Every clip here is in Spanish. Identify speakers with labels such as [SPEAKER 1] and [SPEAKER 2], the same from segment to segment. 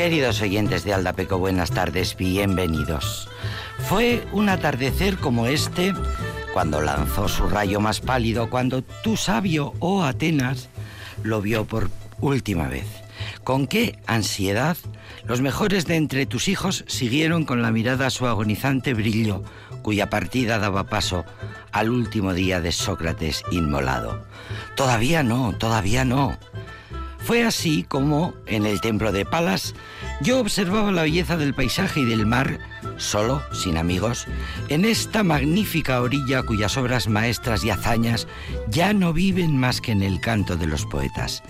[SPEAKER 1] Queridos oyentes de Aldapeco, buenas tardes, bienvenidos. Fue un atardecer como este cuando lanzó su rayo más pálido, cuando tu sabio, oh Atenas, lo vio por última vez. Con qué ansiedad los mejores de entre tus hijos siguieron con la mirada su agonizante brillo, cuya partida daba paso al último día de Sócrates inmolado. Todavía no, todavía no. Fue así como, en el templo de Palas, yo observaba la belleza del paisaje y del mar, solo, sin amigos, en esta magnífica orilla cuyas obras maestras y hazañas ya no viven más que en el canto de los poetas.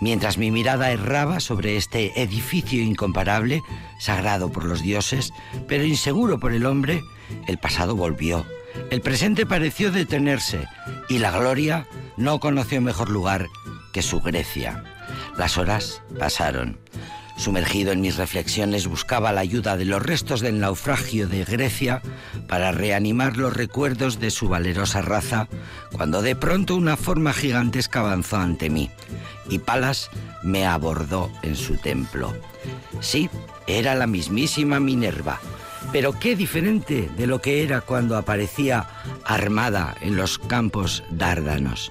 [SPEAKER 1] Mientras mi mirada erraba sobre este edificio incomparable, sagrado por los dioses, pero inseguro por el hombre, el pasado volvió. El presente pareció detenerse y la gloria no conoció mejor lugar que su Grecia. Las horas pasaron. Sumergido en mis reflexiones buscaba la ayuda de los restos del naufragio de Grecia para reanimar los recuerdos de su valerosa raza, cuando de pronto una forma gigantesca avanzó ante mí y Palas me abordó en su templo. Sí, era la mismísima Minerva, pero qué diferente de lo que era cuando aparecía armada en los campos dárdanos.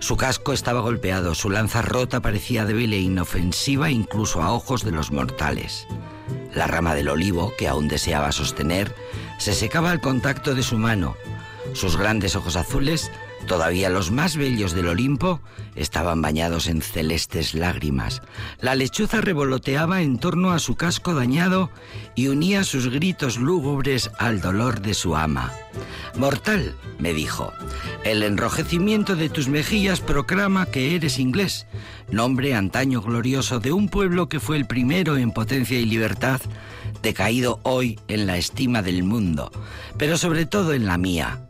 [SPEAKER 1] Su casco estaba golpeado, su lanza rota parecía débil e inofensiva incluso a ojos de los mortales. La rama del olivo, que aún deseaba sostener, se secaba al contacto de su mano. Sus grandes ojos azules Todavía los más bellos del Olimpo estaban bañados en celestes lágrimas. La lechuza revoloteaba en torno a su casco dañado y unía sus gritos lúgubres al dolor de su ama. Mortal, me dijo, el enrojecimiento de tus mejillas proclama que eres inglés, nombre antaño glorioso de un pueblo que fue el primero en potencia y libertad, decaído hoy en la estima del mundo, pero sobre todo en la mía.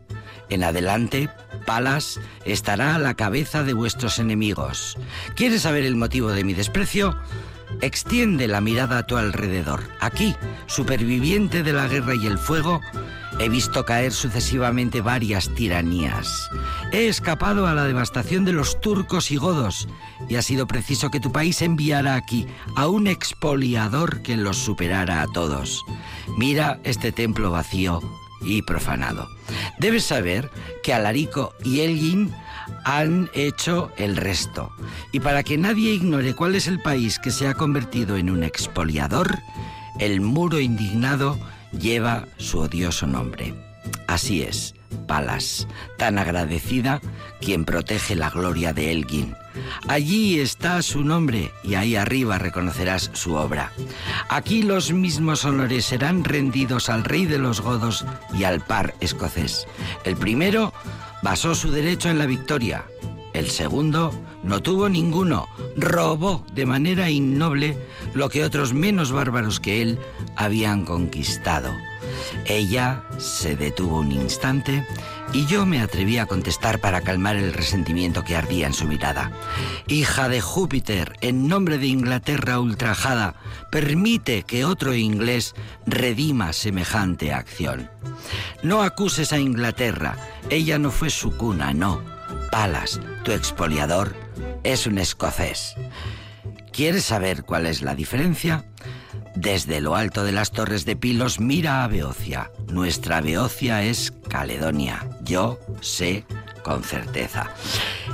[SPEAKER 1] En adelante Palas estará a la cabeza de vuestros enemigos. ¿Quieres saber el motivo de mi desprecio? Extiende la mirada a tu alrededor. Aquí, superviviente de la guerra y el fuego, he visto caer sucesivamente varias tiranías. He escapado a la devastación de los turcos y godos y ha sido preciso que tu país enviara aquí a un expoliador que los superara a todos. Mira este templo vacío y profanado. Debes saber que Alarico y Elgin han hecho el resto. Y para que nadie ignore cuál es el país que se ha convertido en un expoliador, el muro indignado lleva su odioso nombre. Así es, Palas, tan agradecida quien protege la gloria de Elgin. Allí está su nombre y ahí arriba reconocerás su obra. Aquí los mismos honores serán rendidos al rey de los godos y al par escocés. El primero basó su derecho en la victoria. El segundo no tuvo ninguno, robó de manera innoble lo que otros menos bárbaros que él habían conquistado. Ella se detuvo un instante y yo me atreví a contestar para calmar el resentimiento que ardía en su mirada. Hija de Júpiter, en nombre de Inglaterra ultrajada, permite que otro inglés redima semejante acción. No acuses a Inglaterra, ella no fue su cuna, no. Palas, tu expoliador, es un escocés. ¿Quieres saber cuál es la diferencia? Desde lo alto de las torres de Pilos mira a Beocia. Nuestra Beocia es Caledonia. Yo sé con certeza.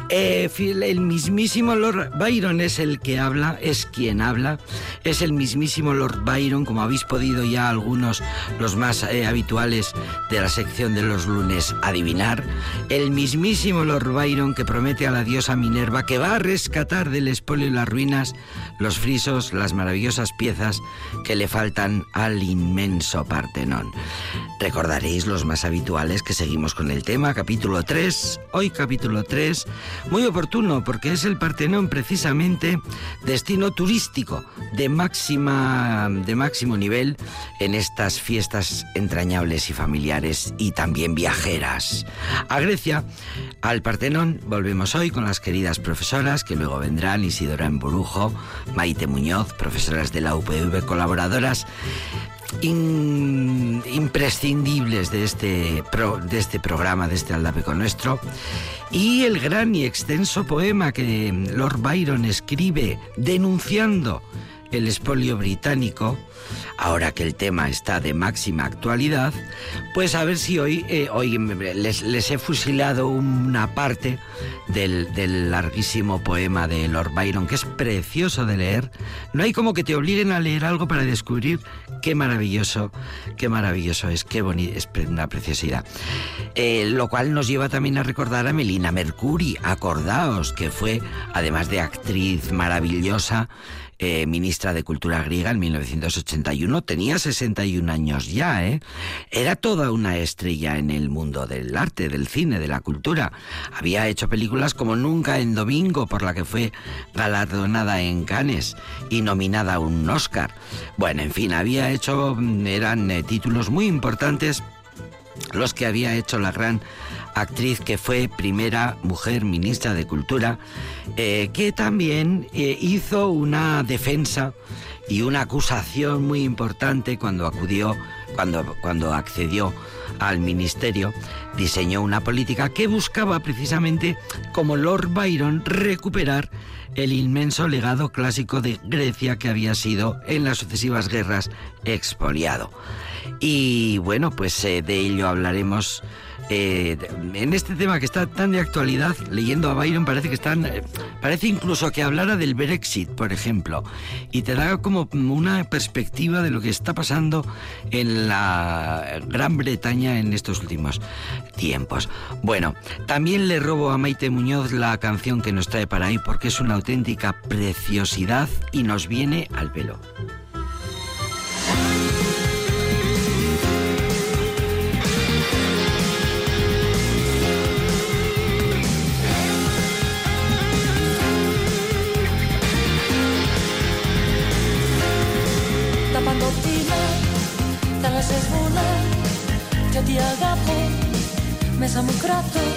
[SPEAKER 1] Eh, el mismísimo Lord Byron es el que habla, es quien habla, es el mismísimo Lord Byron, como habéis podido ya algunos, los más eh, habituales de la sección de los lunes, adivinar, el mismísimo Lord Byron que promete a la diosa Minerva que va a rescatar del espolio y las ruinas los frisos, las maravillosas piezas que le faltan al inmenso Partenón. Recordaréis los más habituales que seguimos con el tema, capítulo 3, hoy capítulo 3, muy oportuno porque es el Partenón precisamente destino turístico de máxima de máximo nivel en estas fiestas entrañables y familiares y también viajeras. A Grecia, al Partenón volvemos hoy con las queridas profesoras que luego vendrán Isidora Emburujo, Maite Muñoz, profesoras de la UPV colaboradoras imprescindibles de este, de este programa, de este Aldapeco nuestro, y el gran y extenso poema que Lord Byron escribe denunciando el espolio británico, ahora que el tema está de máxima actualidad, pues a ver si hoy, eh, hoy les, he fusilado una parte del, del, larguísimo poema de Lord Byron, que es precioso de leer. No hay como que te obliguen a leer algo para descubrir qué maravilloso, qué maravilloso es, qué bonito, es una preciosidad. Eh, lo cual nos lleva también a recordar a Melina Mercuri, acordaos, que fue, además de actriz maravillosa, eh, ministra de Cultura griega en 1981. Tenía 61 años ya, ¿eh? Era toda una estrella en el mundo del arte, del cine, de la cultura. Había hecho películas como Nunca en Domingo, por la que fue galardonada en Cannes y nominada a un Oscar. Bueno, en fin, había hecho, mm, eran eh, títulos muy importantes los que había hecho la gran actriz que fue primera mujer ministra de Cultura, eh, que también eh, hizo una defensa y una acusación muy importante cuando acudió, cuando, cuando accedió al ministerio, diseñó una política que buscaba precisamente, como Lord Byron, recuperar el inmenso legado clásico de Grecia que había sido en las sucesivas guerras expoliado. Y bueno, pues eh, de ello hablaremos eh, en este tema que está tan de actualidad, leyendo a Byron parece que están, eh, parece incluso que hablara del Brexit, por ejemplo, y te da como una perspectiva de lo que está pasando en la Gran Bretaña en estos últimos tiempos. Bueno, también le robo a Maite Muñoz la canción que nos trae para ahí porque es una auténtica preciosidad y nos viene al pelo.
[SPEAKER 2] Μέσα μου κρατώ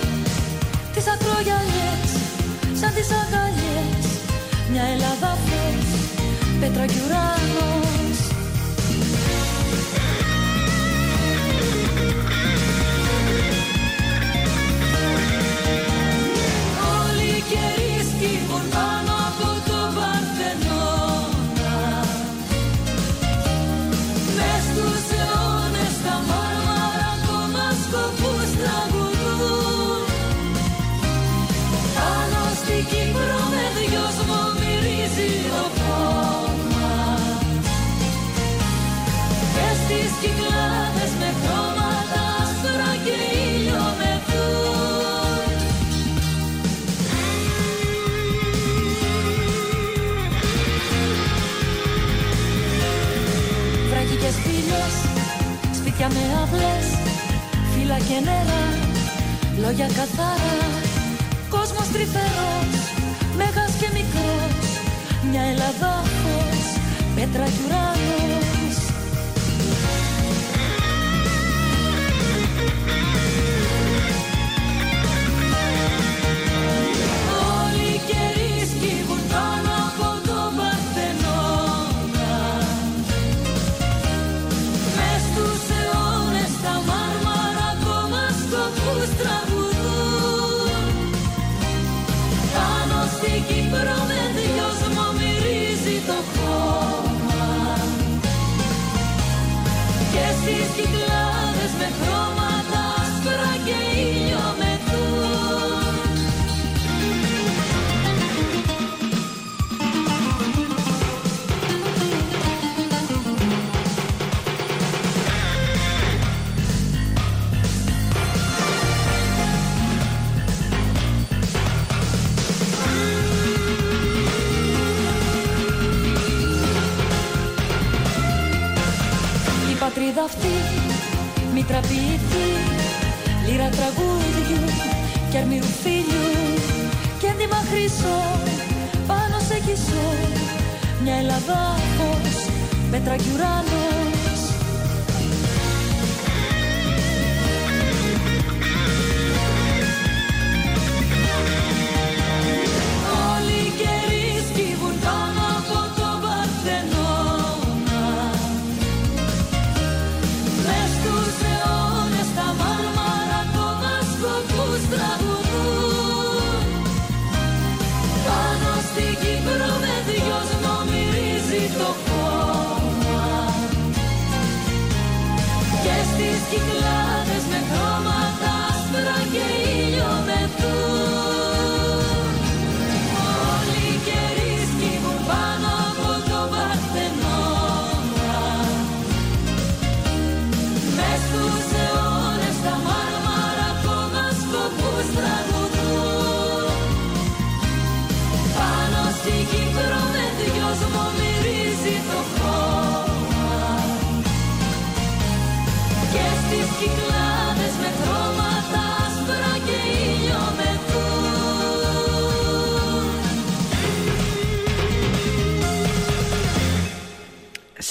[SPEAKER 2] τις ακρογιαλιές Σαν τις αγκαλιές. Μια Ελλάδα φως Πέτρα κι ουρανός Όλοι καιροί σκύβουν νερά, λόγια καθαρά Κόσμος τρυφερός, μέγας και μικρός. Μια Ελλάδα φως, πέτρα κι ουρανός pietra di Urano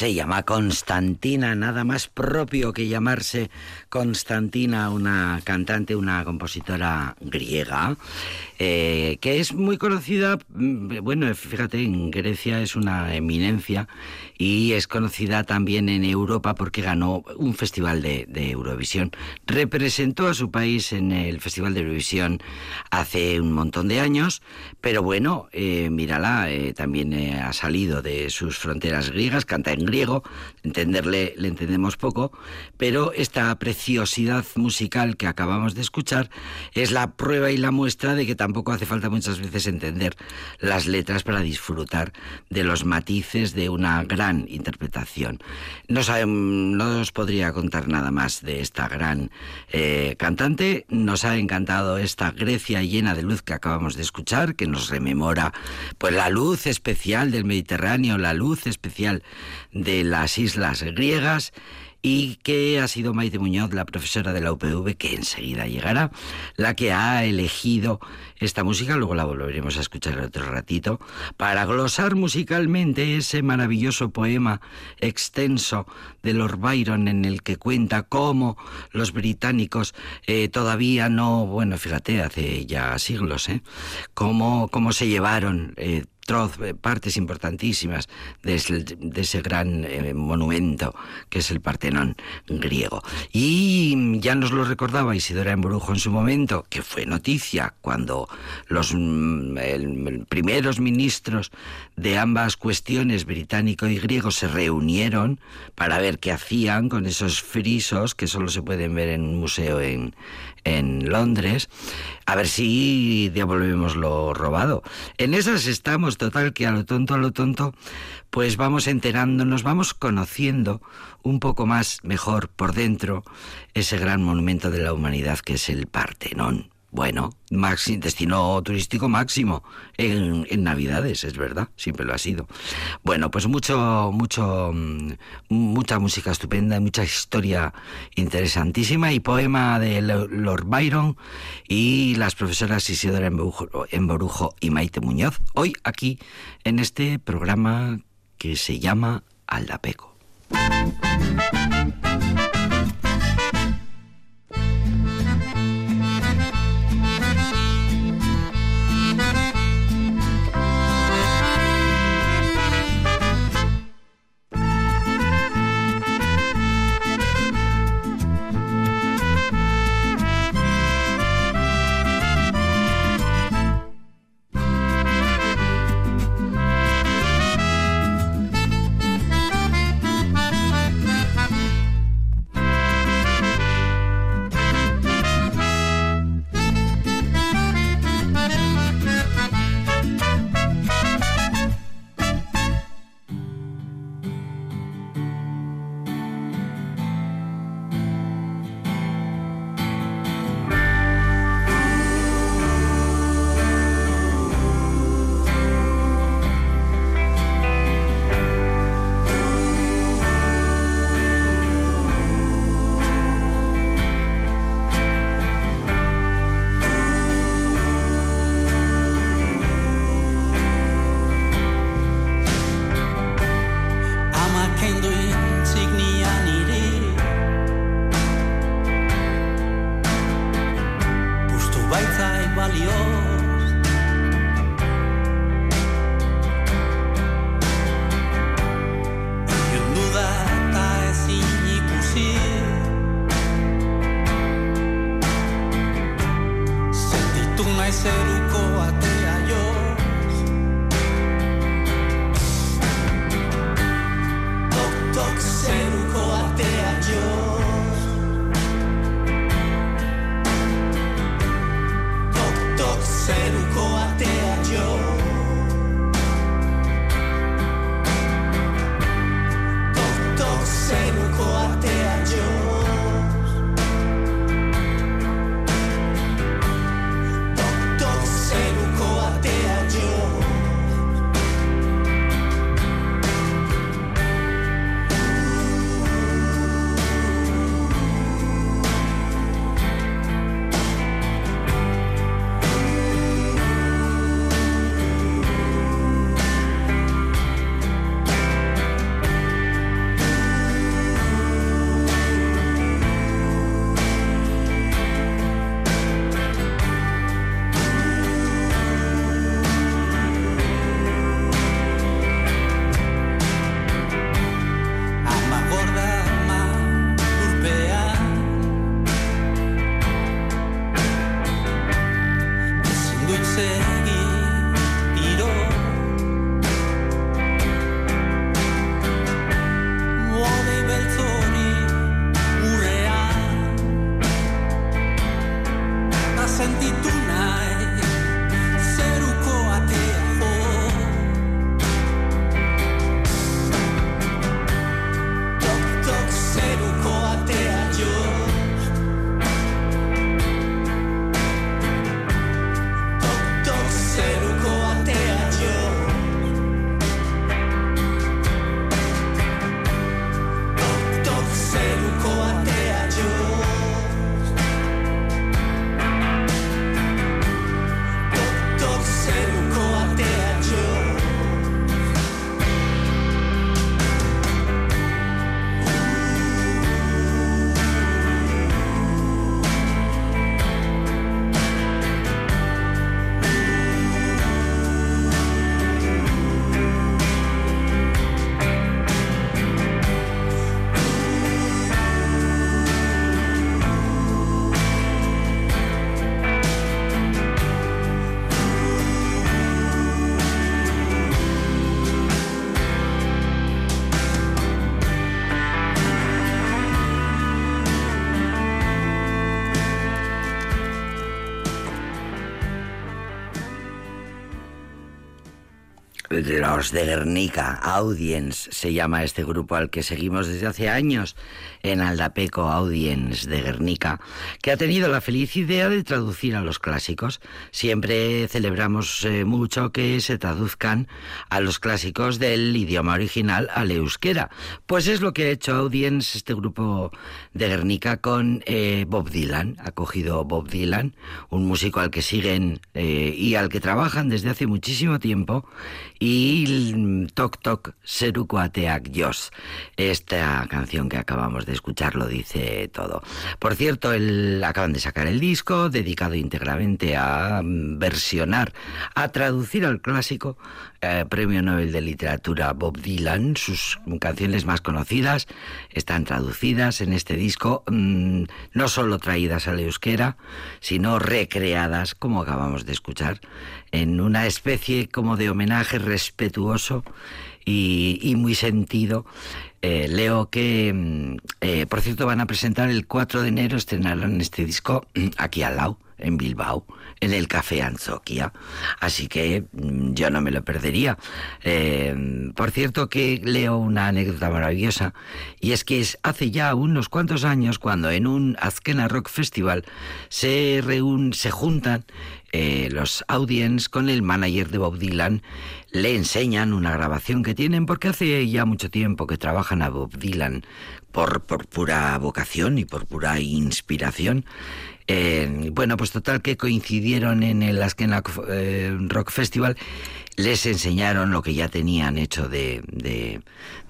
[SPEAKER 1] Se llama Constantina, nada más propio que llamarse Constantina, una cantante, una compositora griega, eh, que es muy conocida, mm, bueno, fíjate, en Grecia es una eminencia y es conocida también en Europa porque ganó un festival de, de Eurovisión. Representó a su país en el Festival de Eurovisión hace un montón de años, pero bueno, eh, mírala, eh, también eh, ha salido de sus fronteras griegas, canta en griego, entenderle le entendemos poco, pero esta preciosidad musical que acabamos de escuchar es la prueba y la muestra de que tampoco hace falta muchas veces entender las letras para disfrutar de los matices de una gran interpretación. No, sabe, no os podría contar nada más de esta gran eh, cantante. Nos ha encantado esta Grecia llena de luz que acabamos de escuchar, que nos rememora pues la luz especial del Mediterráneo, la luz especial de las islas griegas y que ha sido Maite Muñoz, la profesora de la UPV, que enseguida llegará, la que ha elegido esta música, luego la volveremos a escuchar otro ratito, para glosar musicalmente ese maravilloso poema extenso de Lord Byron en el que cuenta cómo los británicos eh, todavía no, bueno, fíjate, hace ya siglos, ¿eh? cómo, cómo se llevaron eh, eh, partes importantísimas de ese, gran eh, monumento que es el Partenón griego. Y ya nos lo recordaba Isidora Embrujo en su momento, que fue noticia cuando los mm, primeros ministros de ambas cuestiones, británico y griego, se reunieron para ver qué hacían con esos frisos que solo se pueden ver en un museo en, en Londres, a ver si devolvemos lo robado. En esas estamos, total, que a lo tonto, a lo tonto, pues vamos enterándonos, vamos conociendo un poco más, mejor, por dentro, ese gran monumento de la humanidad que es el Partenón. Bueno, destino turístico máximo en, en, Navidades, es verdad, siempre lo ha sido. Bueno, pues mucho, mucho, mm, mucha música estupenda, mucha historia interesantísima y poema de Lord Byron y las profesoras Isidora Emborujo y Maite Muñoz, hoy aquí en este programa que se llama Aldapeco. Los de Guernica, Audience, se llama este grupo al que seguimos desde hace años en Aldapeco Audience de Guernica, que ha tenido la feliz idea de traducir a los clásicos. Siempre celebramos eh, mucho que se traduzcan a los clásicos del idioma original al euskera. Pues es lo que ha hecho Audience, este grupo de Guernica, con eh, Bob Dylan. Ha cogido Bob Dylan, un músico al que siguen eh, y al que trabajan desde hace muchísimo tiempo y el Toc Toc Seruko Ateak Jos. Esta canción que acabamos de escuchar lo dice todo. Por cierto, el, acaban de sacar el disco dedicado íntegramente a mm, versionar, a traducir al clásico eh, Premio Nobel de Literatura Bob Dylan. Sus canciones más conocidas están traducidas en este disco, mm, no solo traídas al euskera, sino recreadas, como acabamos de escuchar, en una especie como de homenaje respetuoso y, muy sentido. Eh, leo que, mm, eh, por cierto, van a presentar el 4 de enero, estrenarán este disco aquí al lado, en Bilbao, en el Café Anzoquia. Así que mm, yo no me lo perdería. Eh, por cierto, que leo una anécdota maravillosa, y es que hace ya unos cuantos años cuando en un Azkena Rock Festival se, reúnen, se juntan eh, los audience con el manager de Bob Dylan le enseñan una grabación que tienen porque hace ya mucho tiempo que trabajan a Bob Dylan por, por pura vocación y por pura inspiración. Bueno, pues total que coincidieron en el Askena eh, Rock Festival, les enseñaron lo que ya tenían hecho de, de,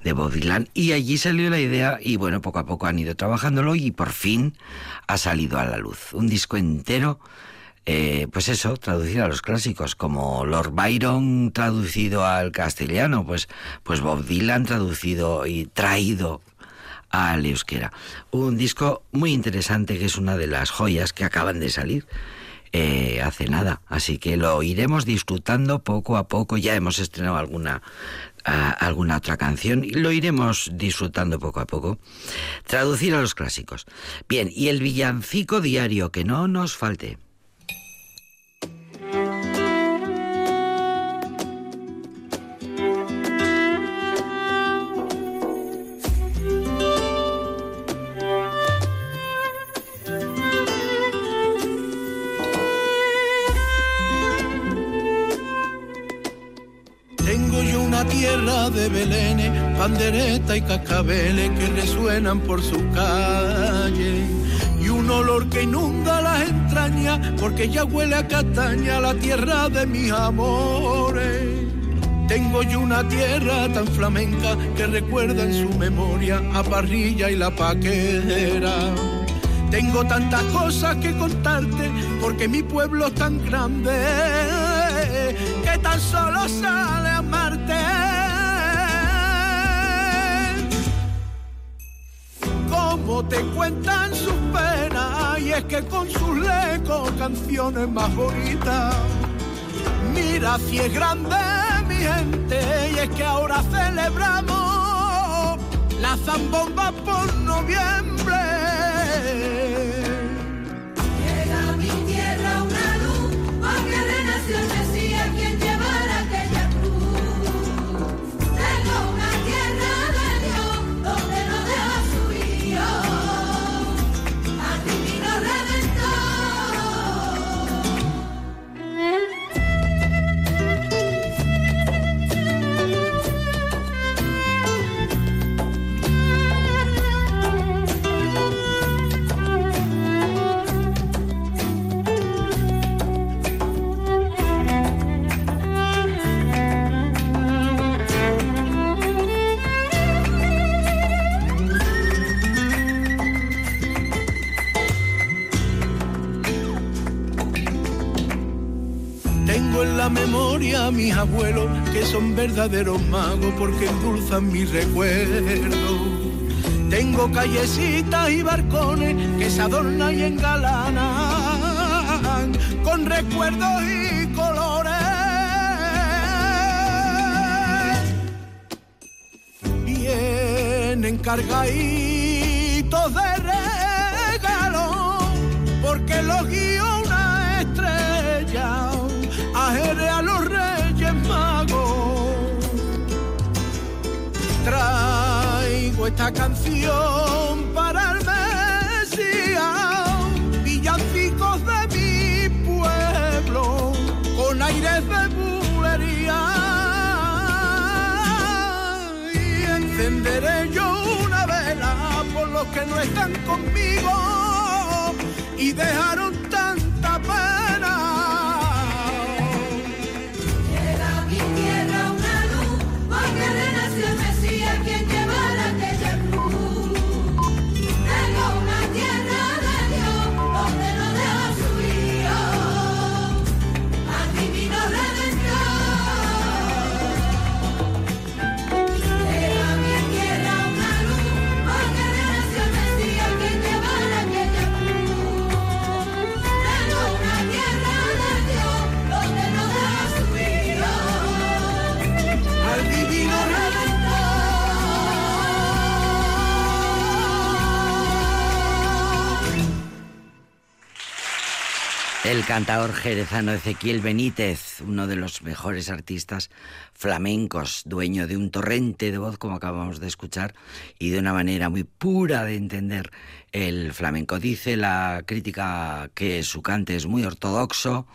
[SPEAKER 1] de Bob Dylan y allí salió la idea y bueno, poco a poco han ido trabajándolo y por fin ha salido a la luz. Un disco entero eh, pues eso, traducido a los clásicos, como Lord Byron traducido al castellano, pues, pues Bob Dylan traducido y traído al euskera. Un disco muy interesante que es una de las joyas que acaban de salir. eh, hace nada, así que lo iremos disfrutando poco a poco. Ya hemos estrenado alguna alguna otra canción y lo iremos disfrutando poco a poco. Traducir a los clásicos. Bien, y el villancico diario, que no nos falte.
[SPEAKER 3] De belenes, pandereta y cascabeles que resuenan por su calle. Y un olor que inunda las entrañas, porque ya huele a castaña la tierra de mis amores. Tengo yo una tierra tan flamenca que recuerda en su memoria a Parrilla y la Paquera. Tengo tantas cosas que contarte porque mi pueblo es tan grande que tan solo sale Te cuentan sus penas y es que con sus lecos canciones más bonitas. Mira si es grande mi gente y es que ahora celebramos la zambomba por noviembre. Memoria a mis abuelos que son verdaderos magos porque endulzan mi recuerdo. Tengo callecitas y barcones que se adornan y engalanan con recuerdos y colores. Vienen cargaditos de regalo porque los guío Canción para el Mesías, villancicos de mi pueblo, con aires de bulería. Y encenderé yo una vela por los que no están conmigo y dejaron tanta pena.
[SPEAKER 2] El
[SPEAKER 1] cantador jerezano Ezequiel Benítez, uno de los mejores artistas flamencos, dueño de un torrente de voz como acabamos de escuchar y de una manera muy pura de entender el flamenco. Dice la crítica que su cante es muy ortodoxo,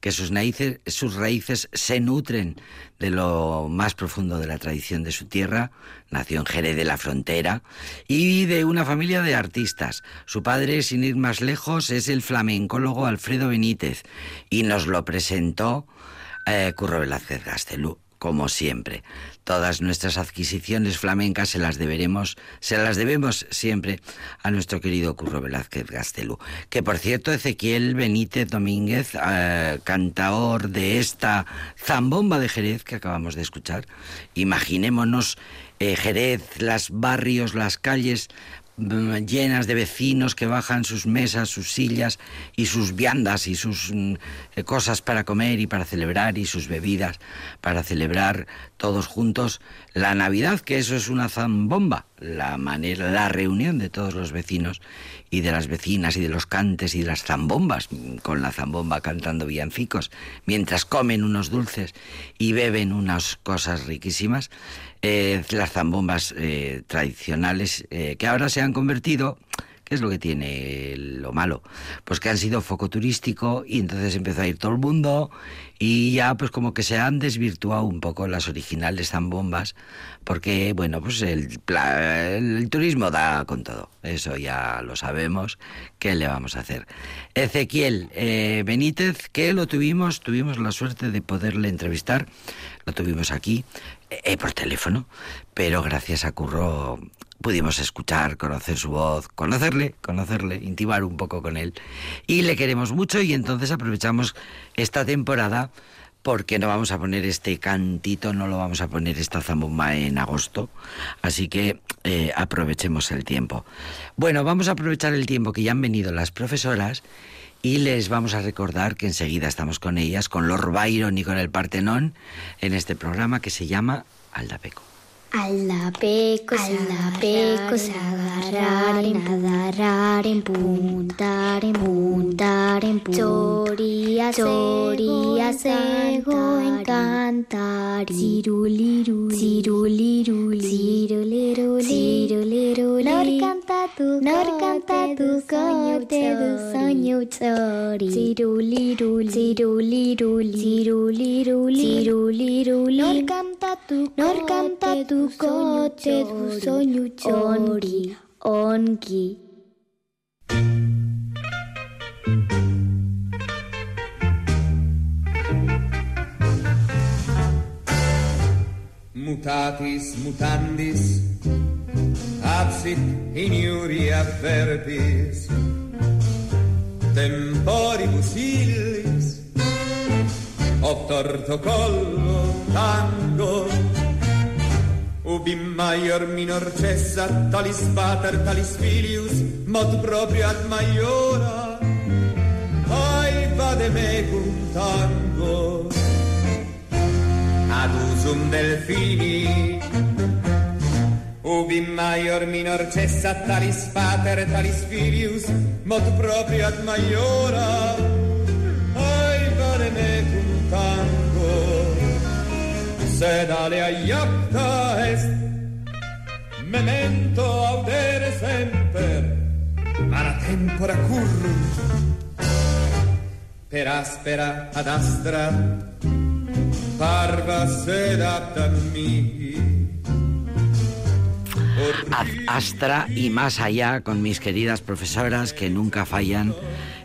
[SPEAKER 1] que sus raíces, se nutren de lo más profundo de la tradición de su tierra, nació en Jerez de la Frontera, y de una familia de artistas. Su padre, sin ir más lejos, es el flamencólogo Alfredo Benítez, y nos lo presentó eh, Curro Velázquez Gastelú como siempre. Todas nuestras adquisiciones flamencas se las deberemos, se las debemos siempre a nuestro querido Curro Velázquez Gastelú. Que por cierto, Ezequiel Benítez Domínguez, eh, cantaor de esta zambomba de Jerez que acabamos de escuchar, imaginémonos eh, Jerez, los barrios, las calles llenas de vecinos que bajan sus mesas, sus sillas y sus viandas y sus mm, eh, cosas para comer y para celebrar y sus bebidas para celebrar todos juntos. La Navidad, que eso es una zambomba, la manera, la reunión de todos los vecinos y de las vecinas y de los cantes y de las zambombas, mm, con la zambomba cantando villancicos, mientras comen unos dulces y beben unas cosas riquísimas, eh, las zambombas eh, tradicionales eh, que ahora se han convertido ¿Qué es lo que tiene lo malo? Pues que han sido foco turístico y entonces empezó a ir todo el mundo y ya pues como que se han desvirtuado un poco las originales zambombas porque bueno pues el, el turismo da con todo, eso ya lo sabemos, ¿qué le vamos a hacer? Ezequiel Benítez, que lo tuvimos, tuvimos la suerte de poderle entrevistar, lo tuvimos aquí eh, por teléfono, pero gracias a Curro pudimos escuchar, conocer su voz, conocerle, conocerle, intimar un poco con él. Y le queremos mucho y entonces aprovechamos esta temporada porque no vamos a poner este cantito, no lo vamos a poner esta zambomba en agosto. Así que eh, aprovechemos el tiempo. Bueno, vamos a aprovechar el tiempo que ya han venido las profesoras y les vamos a recordar que enseguida estamos con ellas, con Lord Byron y con el Partenón, en este programa que se llama Aldapeco.
[SPEAKER 4] Aldapecos, aldapecos, agarraren, agarraren, puntaren, puntaren, choria, choria, sego, encantar, ciruliru, ciruliru, ciruliru, ciruliru, nor canta tu, nor canta tu coñote du soño chori, ciruliru, ciruliru, ciruliru, ciruliru, nor canta tu, nor canta tu Zukote duzonu txori, ongi.
[SPEAKER 5] Mutatis mutandis, absit iniuria verbis, temporibus illis, opt ortocollo tango, ubi maior minor cessa talis pater talis filius mod proprio ad maiora. Ai vade mecum tango. Ad usum delfini. Ubi maior minor cessa talis pater talis filius mod proprio ad maiora. Ai vade mecum tango sed alea iacta est memento audere semper mala tempora currunt per aspera ad astra parva sed apta mihi
[SPEAKER 1] Ad Astra y más allá con mis queridas profesoras que nunca fallan.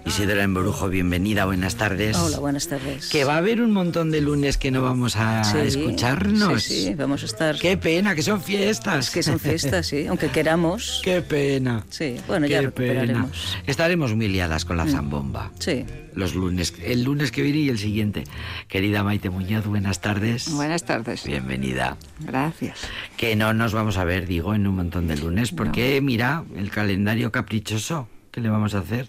[SPEAKER 1] Isidora Embrujo, bienvenida, buenas tardes.
[SPEAKER 6] Hola, buenas tardes.
[SPEAKER 1] Que va a haber un montón de lunes que no vamos a
[SPEAKER 6] Sí,
[SPEAKER 1] escucharnos.
[SPEAKER 6] Sí, sí, vamos a estar.
[SPEAKER 1] Qué pena, que son fiestas.
[SPEAKER 6] Es que son fiestas, sí, aunque queramos.
[SPEAKER 1] Qué pena.
[SPEAKER 6] Sí, bueno, ya recuperaremos.
[SPEAKER 1] pena. Estaremos muy liadas con la zambomba.
[SPEAKER 6] Sí.
[SPEAKER 1] Los lunes, el lunes que viene y el siguiente. Querida Maite Muñoz, buenas tardes.
[SPEAKER 7] Buenas tardes.
[SPEAKER 1] Bienvenida.
[SPEAKER 7] Gracias.
[SPEAKER 1] Que no nos vamos a ver, digo, en un montón de lunes, porque mira, el calendario caprichoso, ¿qué le vamos a hacer?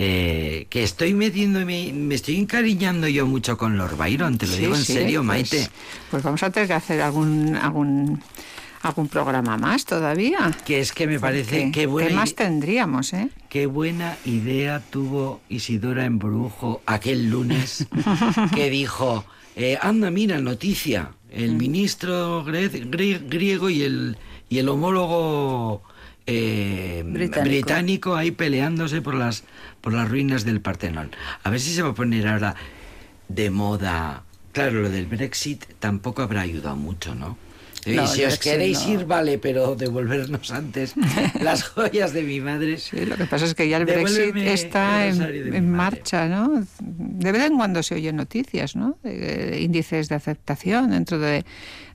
[SPEAKER 1] Eh, que estoy metiéndome, me estoy encariñando yo mucho con Lord Byron, te lo
[SPEAKER 7] Sí,
[SPEAKER 1] digo en
[SPEAKER 7] sí,
[SPEAKER 1] serio,
[SPEAKER 7] pues-
[SPEAKER 1] Maite.
[SPEAKER 7] Pues vamos a tener que hacer algún algún algún programa más todavía.
[SPEAKER 1] Que es que me parece que buena,
[SPEAKER 7] ¿Qué más tendríamos, eh?
[SPEAKER 1] qué buena idea tuvo Isidora Embrujo aquel lunes que dijo, eh, anda, mira, noticia, el
[SPEAKER 7] Mm.
[SPEAKER 1] ministro gre- grie- griego y el, y el homólogo eh,
[SPEAKER 6] Británico.
[SPEAKER 1] británico ahí peleándose por las, por las ruinas del Partenón. A ver si se va a poner ahora de moda. Claro, lo del Brexit tampoco habrá ayudado mucho, ¿no? Y
[SPEAKER 6] No,
[SPEAKER 1] si os queréis
[SPEAKER 6] no.
[SPEAKER 1] ir, vale, pero devolvernos antes las joyas de mi madre.
[SPEAKER 7] Sí, lo que pasa es que ya el Brexit
[SPEAKER 1] Devuélveme
[SPEAKER 7] está
[SPEAKER 1] el
[SPEAKER 7] en, marcha, ¿no? De vez en cuando se oyen noticias, ¿no? De- índices de aceptación dentro de,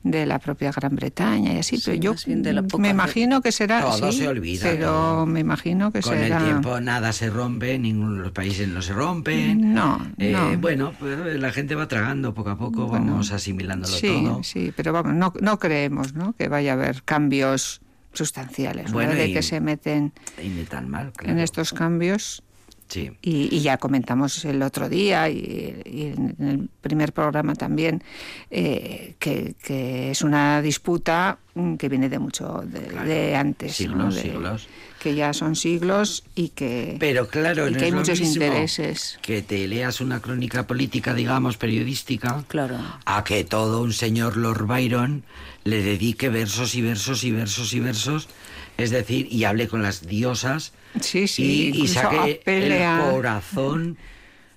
[SPEAKER 7] de la propia Gran Bretaña y así,
[SPEAKER 6] Sí,
[SPEAKER 7] pero yo
[SPEAKER 6] de la poca
[SPEAKER 7] me imagino que será
[SPEAKER 1] Todo
[SPEAKER 7] sí,
[SPEAKER 1] se olvida,
[SPEAKER 7] pero
[SPEAKER 1] todo.
[SPEAKER 7] me imagino que
[SPEAKER 1] Con
[SPEAKER 7] será
[SPEAKER 1] el tiempo nada se rompe, ninguno de los países no se rompen.
[SPEAKER 7] No,
[SPEAKER 1] Eh,
[SPEAKER 7] no.
[SPEAKER 1] Bueno, pues la gente va tragando poco a poco,
[SPEAKER 7] Bueno,
[SPEAKER 1] vamos asimilándolo
[SPEAKER 7] sí,
[SPEAKER 1] todo.
[SPEAKER 7] Sí, pero vamos, no, no creemos ¿no? que vaya a haber cambios sustanciales. Una
[SPEAKER 1] Bueno,
[SPEAKER 7] vez
[SPEAKER 1] y-
[SPEAKER 7] que se meten
[SPEAKER 1] Y ni tan mal, claro.
[SPEAKER 7] en estos cambios,
[SPEAKER 1] Sí.
[SPEAKER 7] y, y ya comentamos el otro día y, y en el primer programa también, eh, que, que es una disputa mm, que viene de mucho de,
[SPEAKER 1] Claro,
[SPEAKER 7] de antes. ¿no?
[SPEAKER 1] siglos,
[SPEAKER 7] De-
[SPEAKER 1] siglos.
[SPEAKER 7] Que ya son siglos y que,
[SPEAKER 1] Pero claro,
[SPEAKER 7] y
[SPEAKER 1] no
[SPEAKER 7] que hay muchos intereses.
[SPEAKER 1] Que te leas una crónica política, digamos, periodística,
[SPEAKER 6] Claro.
[SPEAKER 1] a que todo un señor Lord Byron le dedique versos y versos y versos y versos, es decir, y hable con las diosas
[SPEAKER 7] Sí, sí,
[SPEAKER 1] y, y saque el corazón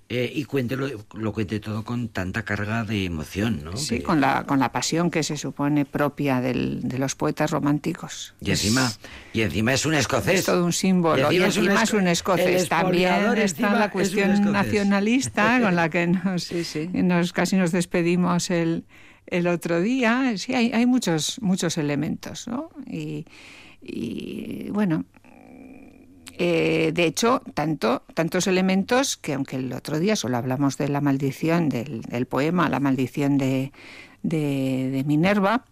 [SPEAKER 1] eh, y cuente lo, cuente todo con tanta carga de emoción, ¿no?
[SPEAKER 7] Sí,
[SPEAKER 1] Que-
[SPEAKER 7] con la, con la pasión que se supone propia del- de los poetas románticos.
[SPEAKER 1] y encima y encima es un escocés.
[SPEAKER 7] Es todo un símbolo. Y encima es un
[SPEAKER 1] esco-
[SPEAKER 7] escocés.
[SPEAKER 1] el
[SPEAKER 7] También está la
[SPEAKER 1] es
[SPEAKER 7] cuestión nacionalista con la que nos,
[SPEAKER 6] Sí, sí.
[SPEAKER 7] nos casi nos despedimos el, el otro día. Sí, hay, hay muchos, muchos elementos, ¿no? Y, y, bueno, eh, de hecho, tanto, tantos elementos que aunque el otro día solo hablamos de la maldición del, poema, la maldición de, de, de Minerva,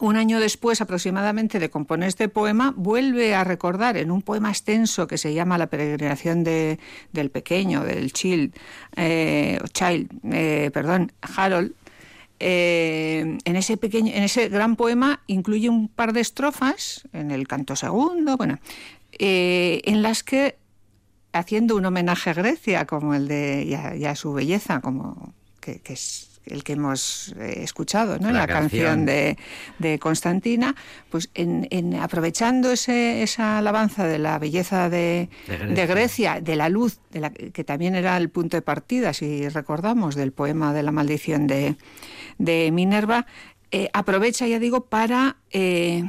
[SPEAKER 7] un año después aproximadamente de componer este poema, vuelve a recordar en un poema extenso que se llama La peregrinación de- del pequeño, del child, eh, child, eh, perdón, Harold, eh, en ese pequeño, en ese gran poema incluye un par de estrofas en el canto segundo, bueno, eh, en las que haciendo un homenaje a Grecia, como el de y a, y a su belleza, como que, que es el que hemos eh, escuchado, ¿no?
[SPEAKER 1] La
[SPEAKER 7] la, canción,
[SPEAKER 1] canción.
[SPEAKER 7] de, de Constantina, pues en, en aprovechando ese, esa alabanza de la belleza de,
[SPEAKER 1] De Grecia.
[SPEAKER 7] de Grecia, de la luz, de la, que también era el punto de partida, si recordamos, del poema de la maldición de, de Minerva, eh, aprovecha, ya digo, para, eh,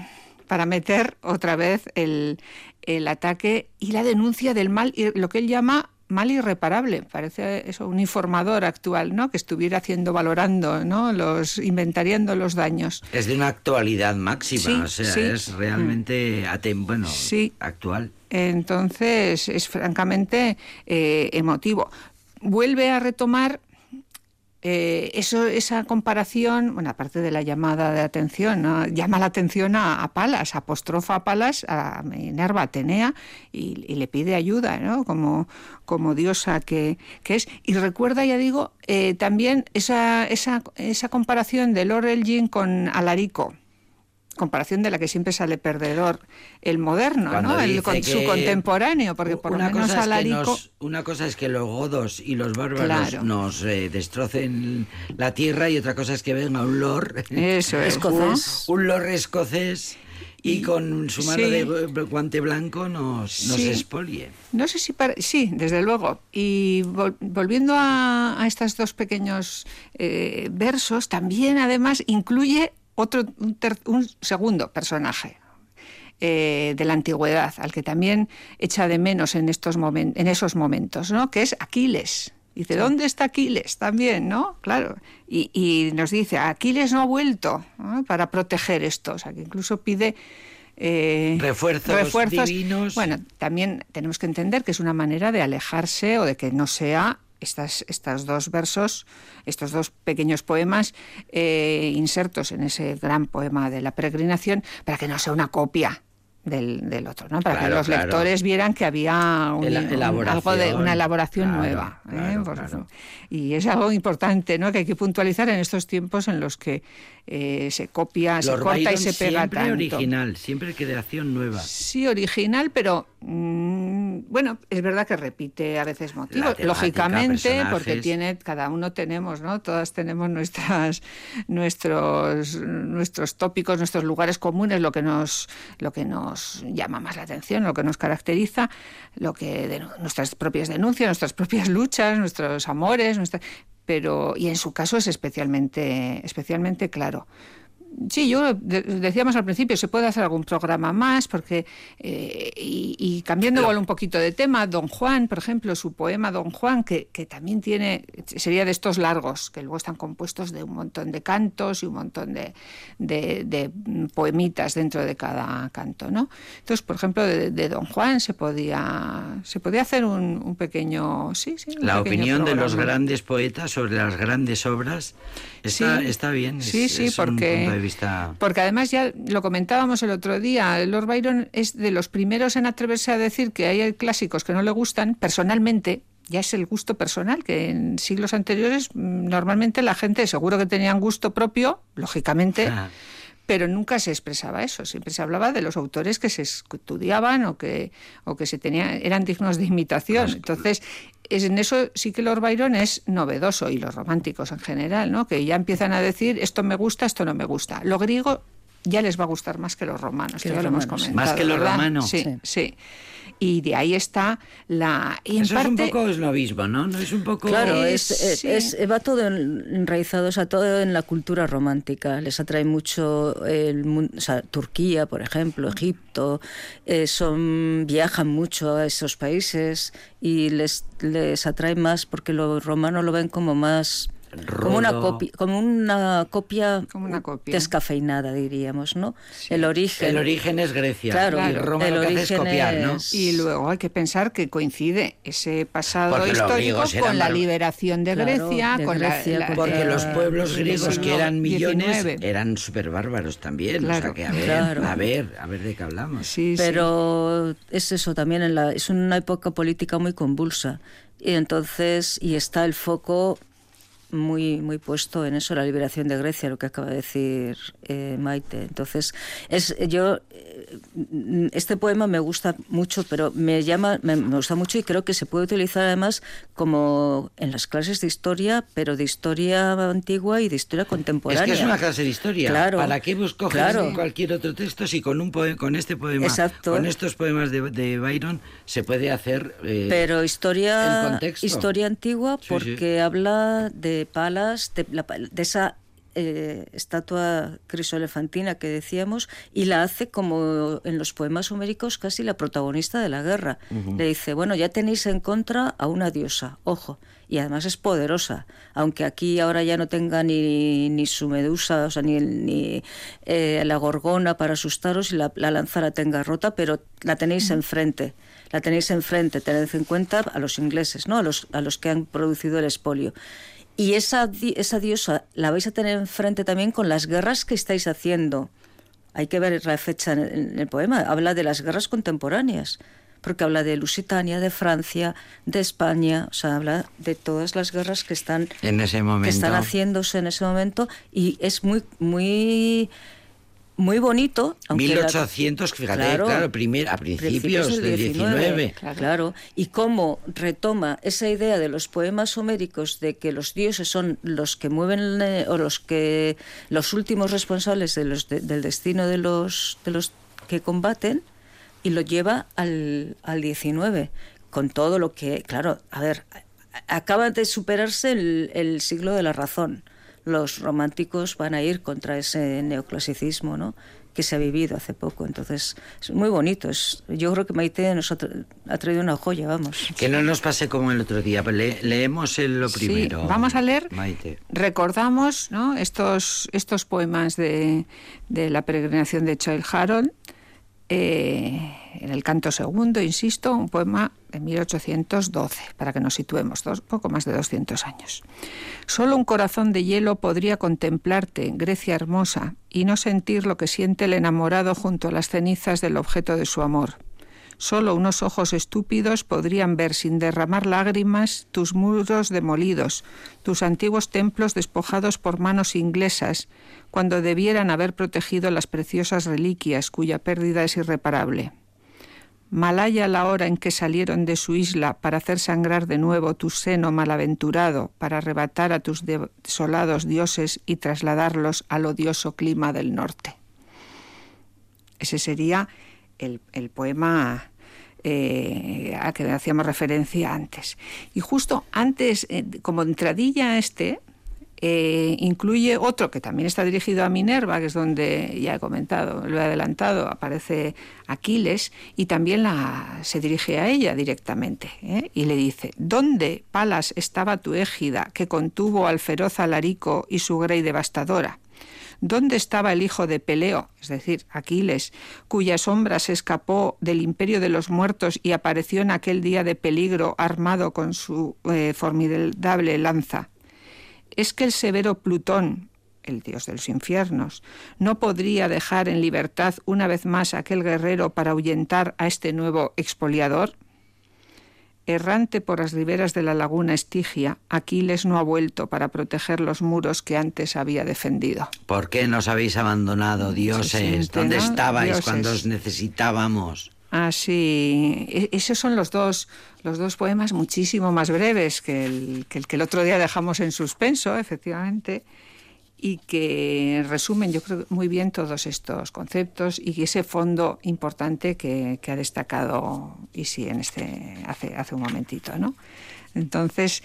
[SPEAKER 7] para meter otra vez el, el ataque y la denuncia del mal, lo que él llama mal irreparable. Parece eso un informador actual, ¿no? Que estuviera haciendo, valorando, ¿no? Los, inventariando los daños.
[SPEAKER 1] Es de una actualidad máxima,
[SPEAKER 7] Sí,
[SPEAKER 1] o sea,
[SPEAKER 7] sí.
[SPEAKER 1] es realmente atem- bueno,
[SPEAKER 7] Sí.
[SPEAKER 1] actual.
[SPEAKER 7] Entonces es francamente eh, emotivo. Vuelve a retomar eh, eso, esa comparación, bueno, aparte de la llamada de atención, llama la atención a, a, Palas, apostrofa a Palas, a Minerva, Atenea, y, y, le pide ayuda, ¿no? Como, como diosa que, que es. Y recuerda, ya digo, eh, también esa, esa, esa comparación de Lord Elgin con Alarico comparación de la que siempre sale perdedor el moderno,
[SPEAKER 1] Cuando
[SPEAKER 7] ¿no? El, con su contemporáneo, porque por
[SPEAKER 1] una
[SPEAKER 7] lo menos
[SPEAKER 1] cosa es que
[SPEAKER 7] Alarico...
[SPEAKER 1] nos- una cosa es que los godos y los bárbaros
[SPEAKER 7] Claro.
[SPEAKER 1] nos eh, destrocen la tierra y otra cosa es que venga un lord,
[SPEAKER 7] Eso es,
[SPEAKER 6] Escocés.
[SPEAKER 1] un lord escocés y, con su mano
[SPEAKER 7] Sí.
[SPEAKER 1] de gu- guante blanco nos, nos
[SPEAKER 7] Sí.
[SPEAKER 1] expolie.
[SPEAKER 7] No sé si para... Sí, desde luego. Y vol- volviendo a, a estos dos pequeños eh, versos, también además incluye otro un, ter- un segundo personaje eh, de la antigüedad, al que también echa de menos en, estos momen- en esos momentos, ¿no? que es Aquiles. Dice, ¿dónde está Aquiles? También, ¿no? Claro. Y, y nos dice, Aquiles no ha vuelto ¿no? para proteger esto. O sea, que incluso pide... eh,
[SPEAKER 1] Refuerzos divinos.
[SPEAKER 7] Bueno, también tenemos que entender que es una manera de alejarse o de que no sea estas, estos dos versos, estos dos pequeños poemas eh, insertos en ese gran poema de la peregrinación, para que no sea una copia. Del, del otro, ¿no? Para que los
[SPEAKER 1] claro.
[SPEAKER 7] lectores vieran que había un- algo de una elaboración nueva. ¿eh? Por-. Y es algo importante, ¿no? Que hay que puntualizar en estos tiempos en los que eh, se copia, se corta y se pega
[SPEAKER 1] siempre
[SPEAKER 7] tanto.
[SPEAKER 1] original, siempre creación nueva.
[SPEAKER 7] Sí, original, pero mm, bueno, es verdad que repite a veces motivos,
[SPEAKER 1] temática,
[SPEAKER 7] lógicamente,
[SPEAKER 1] personajes.
[SPEAKER 7] porque tiene, cada uno tenemos, ¿no? Todas tenemos nuestras, nuestros, nuestros tópicos, nuestros lugares comunes, lo que nos, lo que nos llama más la atención, lo que nos caracteriza, lo que denu- nuestras propias denuncias, nuestras propias luchas, nuestros amores, nuestra- pero y en su caso es especialmente, especialmente claro. Sí, yo de- decíamos al principio, se puede hacer algún programa más, porque, eh, y, y cambiando igual un poquito de tema, Don Juan, por ejemplo, su poema Don Juan, que, que también tiene, sería de estos largos, que luego están compuestos de un montón de cantos y un montón de, de- de, poemitas dentro de cada canto, ¿no? Entonces, por ejemplo, de, de Don Juan se podía, se podía hacer un, un pequeño, sí, sí, un
[SPEAKER 1] La opinión de los grandes poetas sobre las grandes obras está,
[SPEAKER 7] Sí.
[SPEAKER 1] está bien.
[SPEAKER 7] Sí,
[SPEAKER 1] es-
[SPEAKER 7] sí,
[SPEAKER 1] un
[SPEAKER 7] porque,
[SPEAKER 1] de vista...
[SPEAKER 7] porque además ya lo comentábamos el otro día, Lord Byron es de los primeros en atreverse a decir que hay clásicos que no le gustan, personalmente, ya es el gusto personal, que en siglos anteriores mm, normalmente la gente seguro que tenían gusto propio, lógicamente,
[SPEAKER 1] Ah.
[SPEAKER 7] Pero nunca se expresaba eso, siempre se hablaba de los autores que se estudiaban o que, o que se tenían, eran dignos de imitación. Entonces, es, en eso sí que Lord Byron es novedoso, y los románticos en general, ¿no? que ya empiezan a decir esto me gusta, esto no me gusta. Lo griego ya les va a gustar más que los romanos,
[SPEAKER 6] Que
[SPEAKER 7] ya
[SPEAKER 6] los
[SPEAKER 7] lo hemos comentado.
[SPEAKER 1] Más que los
[SPEAKER 7] ¿verdad?
[SPEAKER 1] romanos.
[SPEAKER 7] Sí,
[SPEAKER 6] Sí.
[SPEAKER 7] sí. Y de ahí está la... Y en
[SPEAKER 1] Eso
[SPEAKER 7] parte,
[SPEAKER 1] es un poco esnovismo, ¿no? No es un poco...
[SPEAKER 6] Claro, es, es-
[SPEAKER 7] sí.
[SPEAKER 6] es- va todo en- enraizado, o sea, todo en la cultura romántica. Les atrae mucho el o sea, Turquía, por ejemplo, Egipto, eh, son viajan mucho a esos países y les les atrae más porque los romanos lo ven como más como una copia, como una copia,
[SPEAKER 7] Como una copia.
[SPEAKER 6] descafeinada, diríamos, ¿no? El origen.
[SPEAKER 1] El origen es Grecia.
[SPEAKER 6] Claro,
[SPEAKER 1] y Roma
[SPEAKER 6] el
[SPEAKER 1] lo que hace es copiar, ¿no?
[SPEAKER 6] es-
[SPEAKER 7] Y luego hay que pensar que coincide ese pasado
[SPEAKER 1] Porque
[SPEAKER 7] histórico con la liberación de
[SPEAKER 6] Claro,
[SPEAKER 7] Grecia,
[SPEAKER 6] de
[SPEAKER 7] con
[SPEAKER 6] Grecia,
[SPEAKER 7] la,
[SPEAKER 1] Porque los pueblos griegos, que eran millones, eran súper bárbaros también. O sea que, a ver,
[SPEAKER 6] claro.
[SPEAKER 1] a ver, a ver de qué hablamos.
[SPEAKER 7] Sí, sí.
[SPEAKER 6] Pero es eso también, en la, es una época política muy convulsa. Y entonces, y está el foco muy, muy puesto en eso, la liberación de Grecia, lo que acaba de decir eh, Maite. Entonces, es yo eh, este poema me gusta mucho, pero me llama, me, me gusta mucho y creo que se puede utilizar además como en las clases de historia, pero de historia antigua y de historia
[SPEAKER 1] Es
[SPEAKER 6] contemporánea.
[SPEAKER 1] que es una clase de historia.
[SPEAKER 6] Claro,
[SPEAKER 1] ¿Para qué coges
[SPEAKER 6] claro.
[SPEAKER 1] cualquier otro texto si con un poe- con este poema,
[SPEAKER 6] Exacto.
[SPEAKER 1] con estos poemas de, de Byron se puede hacer eh,
[SPEAKER 6] Pero historia, historia antigua
[SPEAKER 1] Sí,
[SPEAKER 6] porque habla de Palas, de, la- de esa eh, estatua crisoelefantina que decíamos, y la hace como en los poemas homéricos casi la protagonista de la guerra. Le dice, bueno, ya tenéis en contra a una diosa, ojo, y además es poderosa, aunque aquí ahora ya no tenga ni, ni su medusa, o sea, ni, ni eh, la gorgona para asustaros y la, la lanza la tenga rota, pero la tenéis enfrente la tenéis enfrente, tened en cuenta a los ingleses, ¿no? a, los, a los que han producido el expolio. Y esa, di- esa diosa la vais a tener enfrente también con las guerras que estáis haciendo. Hay que ver la fecha en el, en el poema. Habla de las guerras contemporáneas, porque habla de Lusitania, de Francia, de España, o sea, habla de todas las guerras que están
[SPEAKER 1] En ese momento.
[SPEAKER 6] que están haciéndose en ese momento y es muy muy muy bonito. aunque la-
[SPEAKER 1] 1800, fíjate, claro, primer- a principios del 19.
[SPEAKER 6] Claro. y cómo retoma esa idea de los poemas homéricos de que los dioses son los que mueven eh, o los que los últimos responsables de los de- del destino de los de los que combaten y lo lleva al, al 19 con todo lo que claro a ver acaba de superarse el, el siglo de la razón los románticos van a ir contra ese neoclasicismo no que se ha vivido hace poco entonces es muy bonito es yo creo que Maite nos ha, tra- ha traído una joya vamos
[SPEAKER 1] Que no nos pase como el otro día. Le- leemos el, lo
[SPEAKER 7] Sí,
[SPEAKER 1] primero.
[SPEAKER 7] vamos a leer.
[SPEAKER 1] Maite.
[SPEAKER 7] Recordamos ¿no? estos, estos poemas de, de la peregrinación de Child Harold. eh, en el canto segundo, insisto, un poema de 1812, para que nos situemos, poco más de 200 años. Solo un corazón de hielo podría contemplarte, Grecia hermosa, y no sentir lo que siente el enamorado junto a las cenizas del objeto de su amor. Solo unos ojos estúpidos podrían ver sin derramar lágrimas tus muros demolidos, tus antiguos templos despojados por manos inglesas, cuando debieran haber protegido las preciosas reliquias cuya pérdida es irreparable. Malaya la hora en que salieron de su isla para hacer sangrar de nuevo tu seno malaventurado, para arrebatar a tus desolados dioses y trasladarlos al odioso clima del norte. Ese sería el, el poema eh, a que hacíamos referencia antes. Y justo antes, eh, como entradilla a este, eh, incluye otro que también está dirigido a Minerva, que es donde ya he comentado, lo he adelantado, aparece Aquiles y también la, se dirige a ella directamente ¿eh? y le dice, ¿dónde, Palas, estaba tu égida que contuvo al feroz Alarico y su grey devastadora? ¿Dónde estaba el hijo de Peleo, es decir, Aquiles, cuya sombra se escapó del imperio de los muertos y apareció en aquel día de peligro armado con su eh, formidable lanza? ¿Es que el severo Plutón, el dios de los infiernos, no podría dejar en libertad una vez más a aquel guerrero para ahuyentar a este nuevo expoliador? Errante por las riberas de la laguna Estigia, Aquiles no ha vuelto para proteger los muros que antes había defendido.
[SPEAKER 1] ¿Por qué nos habéis abandonado, dioses?
[SPEAKER 7] siente,
[SPEAKER 1] ¿Dónde
[SPEAKER 7] ¿no?
[SPEAKER 1] estabais
[SPEAKER 7] Dioses.
[SPEAKER 1] cuando os necesitábamos?
[SPEAKER 7] Así, e- esos son los dos, los dos poemas muchísimo más breves que el, que el otro día dejamos en suspenso, efectivamente, y que resumen, yo creo, muy bien todos estos conceptos y ese fondo importante que, ha destacado Isi en este hace, hace un momentito, ¿no? Entonces,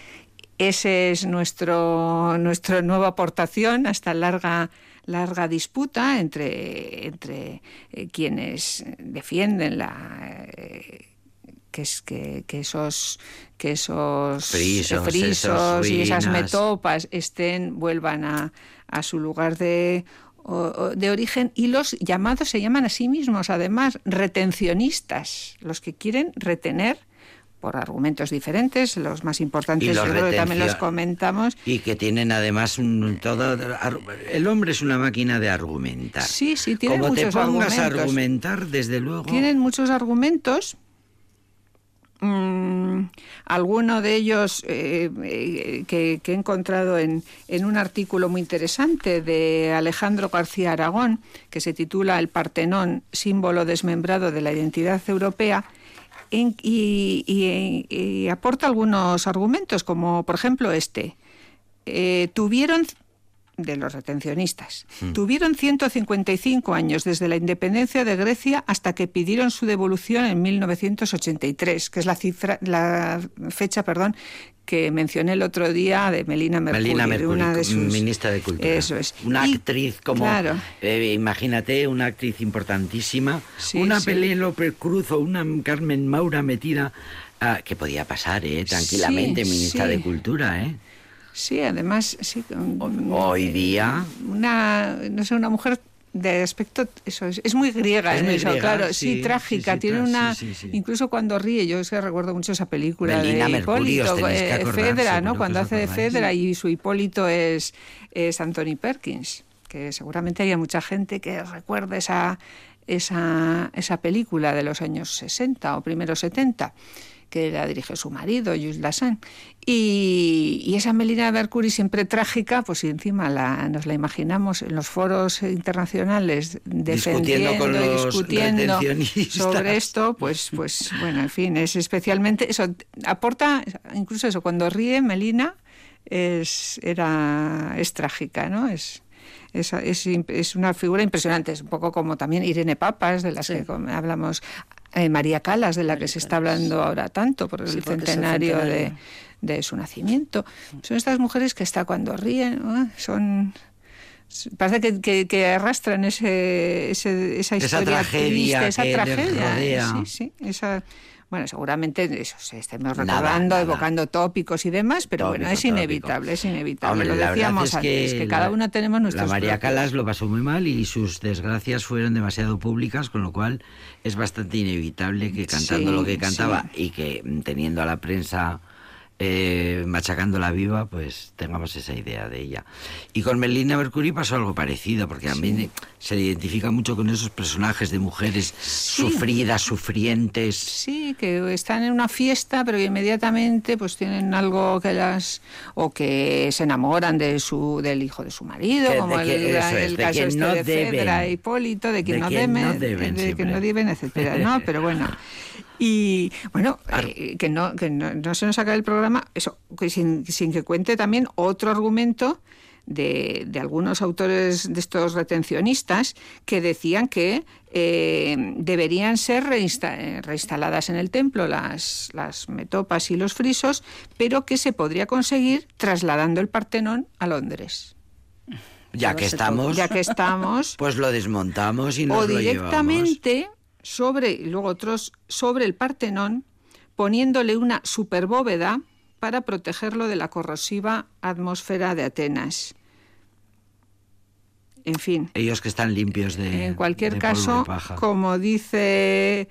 [SPEAKER 7] ese es nuestro nuestra nueva aportación a esta larga larga disputa entre entre eh, quienes defienden la eh, que es que, que esos que esos
[SPEAKER 1] Frisos,
[SPEAKER 7] frisos y esas metopas estén vuelvan a, a su lugar de de origen. Y los llamados se llaman a sí mismos además retencionistas los que quieren retener por argumentos diferentes los más importantes
[SPEAKER 1] Y los
[SPEAKER 7] que también los comentamos
[SPEAKER 1] Y que tienen además un todo. El hombre es una máquina de argumentar.
[SPEAKER 7] Sí, sí, tiene
[SPEAKER 1] Como te
[SPEAKER 7] muchos
[SPEAKER 1] pongas a
[SPEAKER 7] argumentos.
[SPEAKER 1] argumentar, desde luego.
[SPEAKER 7] Tienen muchos argumentos. Mm, alguno de ellos eh, eh, que, que he encontrado en, en un artículo muy interesante de Alejandro García Aragón, que se titula El Partenón, símbolo desmembrado de la identidad europea, en- y, y- y aporta algunos argumentos, como por ejemplo este. Eh, tuvieron de los retencionistas. Tuvieron 155 años desde la independencia de Grecia hasta que pidieron su devolución en 1983, que es la cifra, la fecha, perdón, que mencioné el otro día de Melina Mercuri,
[SPEAKER 1] Melina
[SPEAKER 7] una de sus
[SPEAKER 1] ministra de Cultura.
[SPEAKER 7] Eso es.
[SPEAKER 1] Una
[SPEAKER 7] Y,
[SPEAKER 1] actriz como,
[SPEAKER 7] claro.
[SPEAKER 1] eh, imagínate, una actriz importantísima,
[SPEAKER 7] Sí,
[SPEAKER 1] una
[SPEAKER 7] sí.
[SPEAKER 1] Penélope Cruz o una Carmen Maura metida, ah, que podía pasar, eh, tranquilamente,
[SPEAKER 7] Sí,
[SPEAKER 1] ministra de Cultura, ¿eh?
[SPEAKER 7] Sí, además, sí.
[SPEAKER 1] Hoy día,
[SPEAKER 7] una, no sé, una mujer de aspecto, eso es, es muy griega
[SPEAKER 1] Es
[SPEAKER 7] en
[SPEAKER 1] muy
[SPEAKER 7] eso,
[SPEAKER 1] griega,
[SPEAKER 7] claro, sí,
[SPEAKER 1] sí,
[SPEAKER 7] trágica,
[SPEAKER 1] sí, sí,
[SPEAKER 7] tiene una, incluso cuando ríe, yo es que recuerdo mucho esa película
[SPEAKER 1] Melina
[SPEAKER 7] de Hipólito, eh, Fedra, ¿no? Cuando hace de. Fedra y su Hipólito es, es Anthony Perkins, que seguramente haya mucha gente que recuerde esa, esa, esa película de los años 60 o primeros 70 que la dirige su marido, Jules Lassan. Y, y esa Melina Mercury siempre trágica, pues y encima la, nos la imaginamos en los foros internacionales
[SPEAKER 1] Discutiendo
[SPEAKER 7] defendiendo
[SPEAKER 1] con
[SPEAKER 7] y
[SPEAKER 1] los
[SPEAKER 7] discutiendo sobre esto, pues, pues bueno, en fin, es especialmente, eso aporta, incluso eso, cuando ríe Melina, es, era, es trágica, ¿no? Es, es, es, es una figura impresionante, es un poco como también Irene Papas, de las
[SPEAKER 6] Sí.
[SPEAKER 7] que hablamos, eh, María Calas, de la que se está hablando ahora tanto por el
[SPEAKER 6] Sí,
[SPEAKER 7] centenario, de, su nacimiento. Son estas mujeres que hasta cuando ríen, ¿no? son... Parece que, que- que arrastran ese, ese- esa
[SPEAKER 1] Esa
[SPEAKER 7] historia
[SPEAKER 1] tragedia
[SPEAKER 7] triste, esa
[SPEAKER 1] que les
[SPEAKER 7] tragedia.
[SPEAKER 1] rodea.
[SPEAKER 7] Sí, sí, esa... Bueno, seguramente eso se estemos recordando,
[SPEAKER 1] nada.
[SPEAKER 7] evocando tópicos y demás, pero bueno,
[SPEAKER 1] Tópico,
[SPEAKER 7] es inevitable, es inevitable.
[SPEAKER 1] Hombre,
[SPEAKER 7] Lo decíamos
[SPEAKER 1] es
[SPEAKER 7] antes, que,
[SPEAKER 1] que
[SPEAKER 7] cada uno tenemos nuestros
[SPEAKER 1] La María
[SPEAKER 7] propios.
[SPEAKER 1] Calas lo pasó muy mal y sus desgracias fueron demasiado públicas, con lo cual es bastante inevitable que cantando
[SPEAKER 7] Sí,
[SPEAKER 1] lo que cantaba
[SPEAKER 7] sí.
[SPEAKER 1] y que teniendo a la prensa eh, machacándola viva, pues tengamos esa idea de ella. Y con Melina Mercury pasó algo parecido, porque también se le identifica mucho con esos personajes de mujeres sufridas, sufrientes.
[SPEAKER 7] Sí, que están en una fiesta, pero que inmediatamente pues tienen algo que las o que se enamoran de su del hijo de su marido,
[SPEAKER 1] Que-
[SPEAKER 7] como el,
[SPEAKER 1] que
[SPEAKER 7] el
[SPEAKER 1] de
[SPEAKER 7] caso este
[SPEAKER 1] no
[SPEAKER 7] de. Fedra, Hipólito, de que
[SPEAKER 1] De
[SPEAKER 7] no deben,
[SPEAKER 1] no deben
[SPEAKER 7] de que no deben, etcétera, ¿no? Pero bueno. Y bueno, eh, que no que no, no se nos acabe el programa, eso, que sin, sin que cuente también otro argumento de, de algunos autores de estos retencionistas que decían que eh, deberían ser reinsta- eh, reinstaladas en el templo las, las metopas y los frisos, pero que se podría conseguir trasladando el Partenón a Londres.
[SPEAKER 1] Ya que estamos,
[SPEAKER 7] Ya que estamos,
[SPEAKER 1] pues lo desmontamos y nos
[SPEAKER 7] o
[SPEAKER 1] lo llevamos.
[SPEAKER 7] Sobre, y luego otros, sobre el Partenón, poniéndole una superbóveda para protegerlo de la corrosiva atmósfera de Atenas. En fin,
[SPEAKER 1] Ellos que están limpios de.
[SPEAKER 7] en cualquier
[SPEAKER 1] de
[SPEAKER 7] caso, como dice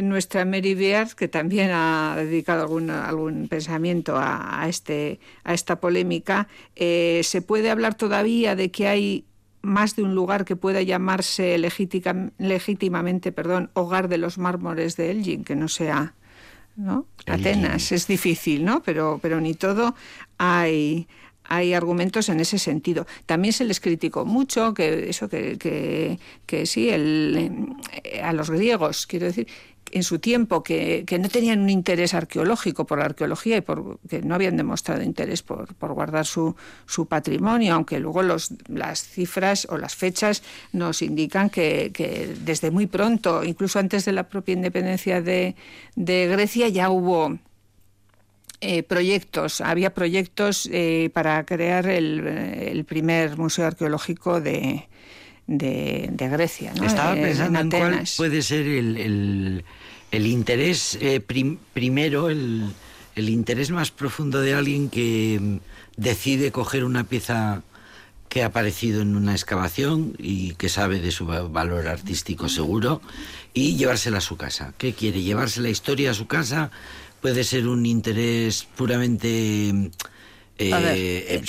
[SPEAKER 7] nuestra Mary Beard, que también ha dedicado algún, algún pensamiento a, a este, a esta polémica, eh, se puede hablar todavía de que hay más de un lugar que pueda llamarse legítica- legítimamente perdón, hogar de los mármores de Elgin, que no sea ¿no?
[SPEAKER 1] Elgin.
[SPEAKER 7] Atenas. Es difícil, ¿no? Pero, pero ni todo hay, hay argumentos en ese sentido. También se les criticó mucho que eso que, que, que sí, el, eh, a los griegos, quiero decir, en su tiempo que, que no tenían un interés arqueológico por la arqueología y por, que no habían demostrado interés por, por guardar su, su patrimonio, aunque luego los, las cifras o las fechas nos indican que, que desde muy pronto, incluso antes de la propia independencia de, de Grecia, ya hubo eh, proyectos, había proyectos eh, para crear el, el primer museo arqueológico de, de, de Grecia. ¿no?
[SPEAKER 1] Estaba
[SPEAKER 7] Eh,
[SPEAKER 1] pensando en, cuál puede ser el, el- el interés eh, prim- primero, el, el interés más profundo de alguien que mm, decide coger una pieza que ha aparecido en una excavación y que sabe de su va- valor artístico seguro y llevársela a su casa. ¿Qué quiere? ¿Llevarse la historia a su casa? Puede ser un interés puramente mm, eh, eh,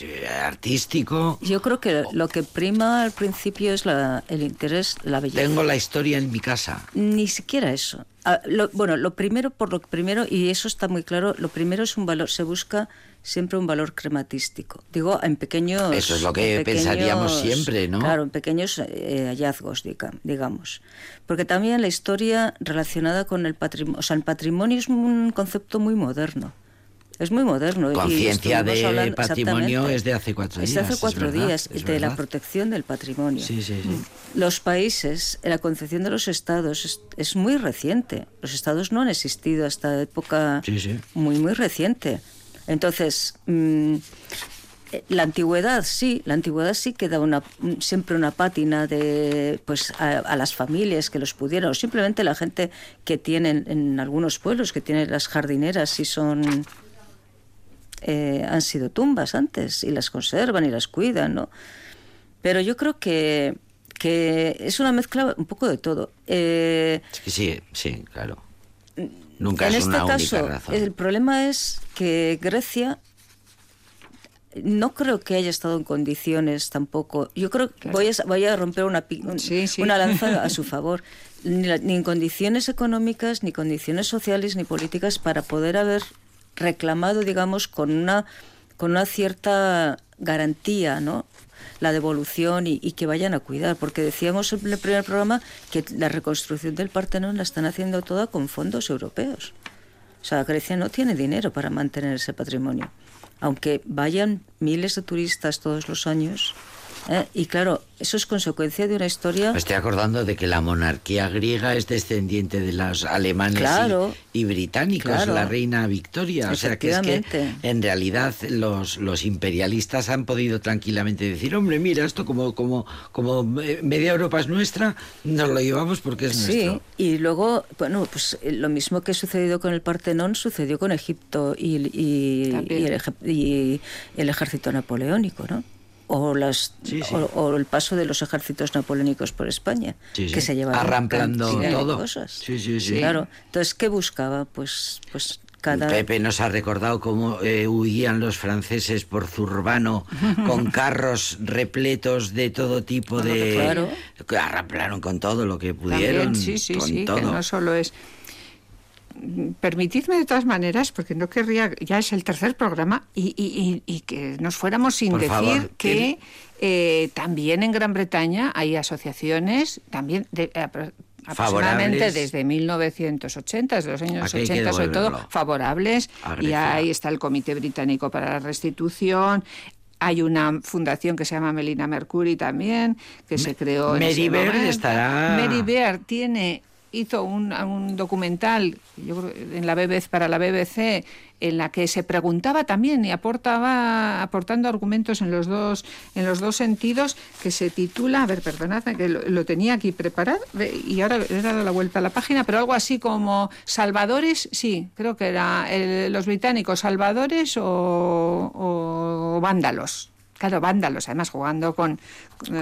[SPEAKER 1] eh, artístico.
[SPEAKER 6] Yo creo que lo que prima al principio es la- el interés, la belleza.
[SPEAKER 1] Tengo la historia en mi casa.
[SPEAKER 6] Ni siquiera eso. Ah, lo- bueno, lo primero, por lo primero, y eso está muy claro, lo primero es un valor, se busca siempre un valor crematístico. Digo, en pequeños...
[SPEAKER 1] Eso es lo que pensaríamos siempre, ¿no?
[SPEAKER 6] Claro, en pequeños eh, hallazgos, diga- digamos. Porque también la historia relacionada con el patrimonio, o sea, el patrimonio es un concepto muy moderno. Es muy moderno.
[SPEAKER 1] Conciencia de
[SPEAKER 6] hablando-
[SPEAKER 1] patrimonio es de hace cuatro
[SPEAKER 6] Es de hace
[SPEAKER 1] días, es
[SPEAKER 6] cuatro
[SPEAKER 1] verdad,
[SPEAKER 6] días,
[SPEAKER 1] es
[SPEAKER 6] de la
[SPEAKER 1] verdad.
[SPEAKER 6] protección del patrimonio.
[SPEAKER 1] Sí, sí, sí.
[SPEAKER 6] Los países, la concepción de los estados es, es muy reciente. Los estados no han existido hasta época muy, muy reciente. Entonces, mm, eh, la antigüedad sí, la antigüedad sí que da una, un- siempre una pátina de, pues, a, a las familias que los pudieron, o simplemente la gente que tienen en algunos pueblos, que tienen las jardineras y son eh, han sido tumbas antes y las conservan y las cuidan, ¿no? Pero yo creo que que es una mezcla un poco de todo. Eh,
[SPEAKER 1] sí, sí, claro. Nunca
[SPEAKER 6] en
[SPEAKER 1] es
[SPEAKER 6] este
[SPEAKER 1] una
[SPEAKER 6] caso,
[SPEAKER 1] única razón.
[SPEAKER 6] el problema es que Grecia no creo que haya estado en condiciones tampoco. Yo creo que voy, a, voy a romper una, un-
[SPEAKER 7] Sí, sí.
[SPEAKER 6] una lanza a su favor. Ni, la- ni en condiciones económicas, ni condiciones sociales, ni políticas para poder haber reclamado, digamos, con una, con una cierta garantía, ¿no? la devolución y, y que vayan a cuidar, porque decíamos en el primer programa que la reconstrucción del Partenón la están haciendo toda con fondos europeos. O sea, Grecia no tiene dinero para mantener ese patrimonio. Aunque vayan miles de turistas todos los años. ¿Eh? Y claro, eso es consecuencia de una historia.
[SPEAKER 1] Me estoy acordando de que la monarquía griega es descendiente de los alemanes y-
[SPEAKER 6] Claro.
[SPEAKER 1] y, británicos,
[SPEAKER 6] Claro.
[SPEAKER 1] la reina Victoria. O sea que es que en realidad los, los imperialistas han podido tranquilamente decir, hombre, mira, esto como, como, como media Europa es nuestra, nos lo llevamos porque es
[SPEAKER 6] Sí,
[SPEAKER 1] nuestro.
[SPEAKER 6] y luego, bueno, pues eh, lo mismo que ha sucedido con el Partenón sucedió con Egipto y, y- el, y el ejército napoleónico, ¿no? O, las,
[SPEAKER 1] Sí, sí.
[SPEAKER 6] O, o el paso de los ejércitos napoleónicos por España,
[SPEAKER 1] Sí,
[SPEAKER 6] que se llevaron
[SPEAKER 1] Arramplando todo.
[SPEAKER 6] cosas.
[SPEAKER 1] Sí, sí, sí.
[SPEAKER 6] Claro. Entonces, ¿qué buscaba? Pues, pues cada...
[SPEAKER 1] Pepe nos ha recordado cómo eh, huían los franceses por Zurbano con carros repletos de todo tipo de...
[SPEAKER 6] Claro.
[SPEAKER 1] Que arramplaron con todo lo que
[SPEAKER 7] También,
[SPEAKER 1] pudieron.
[SPEAKER 7] sí, sí,
[SPEAKER 1] con
[SPEAKER 7] sí, que
[SPEAKER 1] todo.
[SPEAKER 7] no solo es... Permitidme de todas maneras, porque no querría, ya es el tercer programa, y, y- y- y que nos fuéramos sin
[SPEAKER 1] Por
[SPEAKER 7] decir
[SPEAKER 1] favor,
[SPEAKER 7] que eh, también en Gran Bretaña hay asociaciones, también de, apro- aproximadamente desde 1980, desde los años
[SPEAKER 1] Aquí hay que
[SPEAKER 7] 80 sobre todo, favorables, y ahí está el Comité Británico para la Restitución, hay una fundación que se llama Melina Mercury también, que se creó en
[SPEAKER 1] Mary
[SPEAKER 7] ese
[SPEAKER 1] Beard estará-
[SPEAKER 7] Mary Beard tiene hizo un, un documental en la BBC para la BBC en la que se preguntaba también y aportaba aportando argumentos en los dos en los dos sentidos que se titula a ver perdonadme que lo, tenía aquí preparado y ahora he dado la vuelta a la página pero algo así como salvadores sí creo que era el- los británicos salvadores o, o vándalos Claro, vándalos, además jugando con,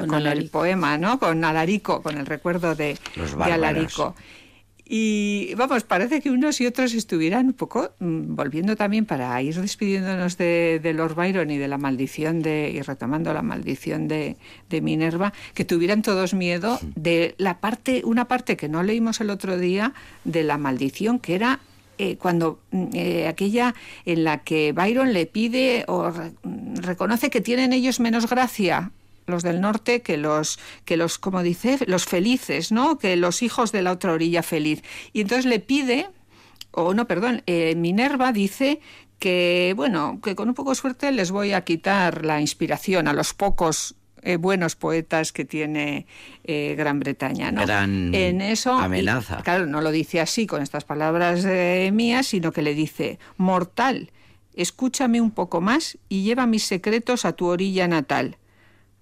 [SPEAKER 7] con, el poema, ¿no? Con Alarico, con el recuerdo de. Alarico. Y vamos, parece que unos y otros estuvieran un poco mm, volviendo también para ir despidiéndonos de, de Lord Byron y de la maldición de, y retomando la maldición de, de Minerva, que tuvieran todos miedo de la parte, una parte que no leímos el otro día de la maldición, que era eh, cuando mm, eh, aquella en la que Byron le pide o re- mm, reconoce que tienen ellos menos gracia los del norte que los que los como dice los felices no que los hijos de la otra orilla feliz. Y entonces le pide o no perdón eh, Minerva dice que bueno que con un poco de suerte les voy a quitar la inspiración a los pocos eh, buenos poetas que tiene eh, Gran Bretaña ¿no?
[SPEAKER 1] Gran
[SPEAKER 7] en eso y,
[SPEAKER 1] amenaza.
[SPEAKER 7] claro no lo dice así con estas palabras eh, mías sino que le dice mortal escúchame un poco más y lleva mis secretos a tu orilla natal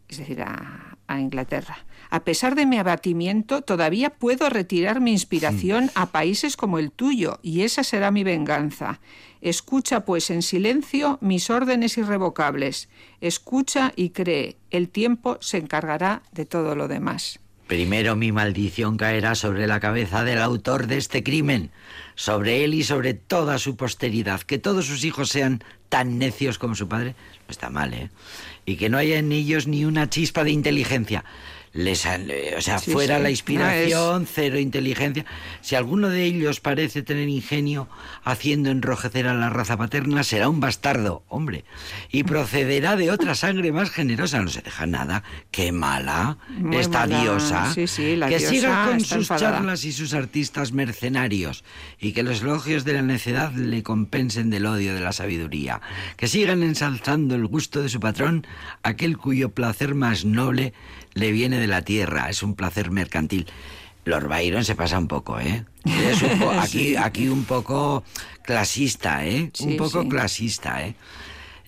[SPEAKER 7] es decir, a, a Inglaterra. A pesar de mi abatimiento, todavía puedo retirar mi inspiración a países como el tuyo, y esa será mi venganza. Escucha, pues, en silencio mis órdenes irrevocables. Escucha y cree. El tiempo se encargará de todo lo demás.
[SPEAKER 1] Primero mi maldición caerá sobre la cabeza del autor de este crimen, sobre él y sobre toda su posteridad. Que todos sus hijos sean tan necios como su padre, no está mal, ¿eh? Y que no haya en ellos ni una chispa de inteligencia. Les han- eh, o sea,
[SPEAKER 7] Sí,
[SPEAKER 1] fuera
[SPEAKER 7] sí.
[SPEAKER 1] la
[SPEAKER 7] No,
[SPEAKER 1] inspiración, cero inteligencia. Si alguno de ellos parece tener ingenio haciendo enrojecer a la raza paterna, será un bastardo, hombre, y procederá de otra sangre más generosa. No se deja nada. ¡Qué mala!
[SPEAKER 7] Muy
[SPEAKER 1] esta
[SPEAKER 7] mala.
[SPEAKER 1] diosa
[SPEAKER 7] Sí, sí, la
[SPEAKER 1] que
[SPEAKER 7] diosa
[SPEAKER 1] siga con sus
[SPEAKER 7] enfadada.
[SPEAKER 1] charlas y sus artistas mercenarios y que los elogios de la necedad le compensen del odio de la sabiduría. Que sigan ensalzando el gusto de su patrón, aquel cuyo placer más noble le viene de la tierra, es un placer mercantil. Lord Byron se pasa un poco, ¿eh? Es un po- aquí, aquí un poco clasista, ¿eh? un poco
[SPEAKER 7] sí.
[SPEAKER 1] clasista, ¿eh?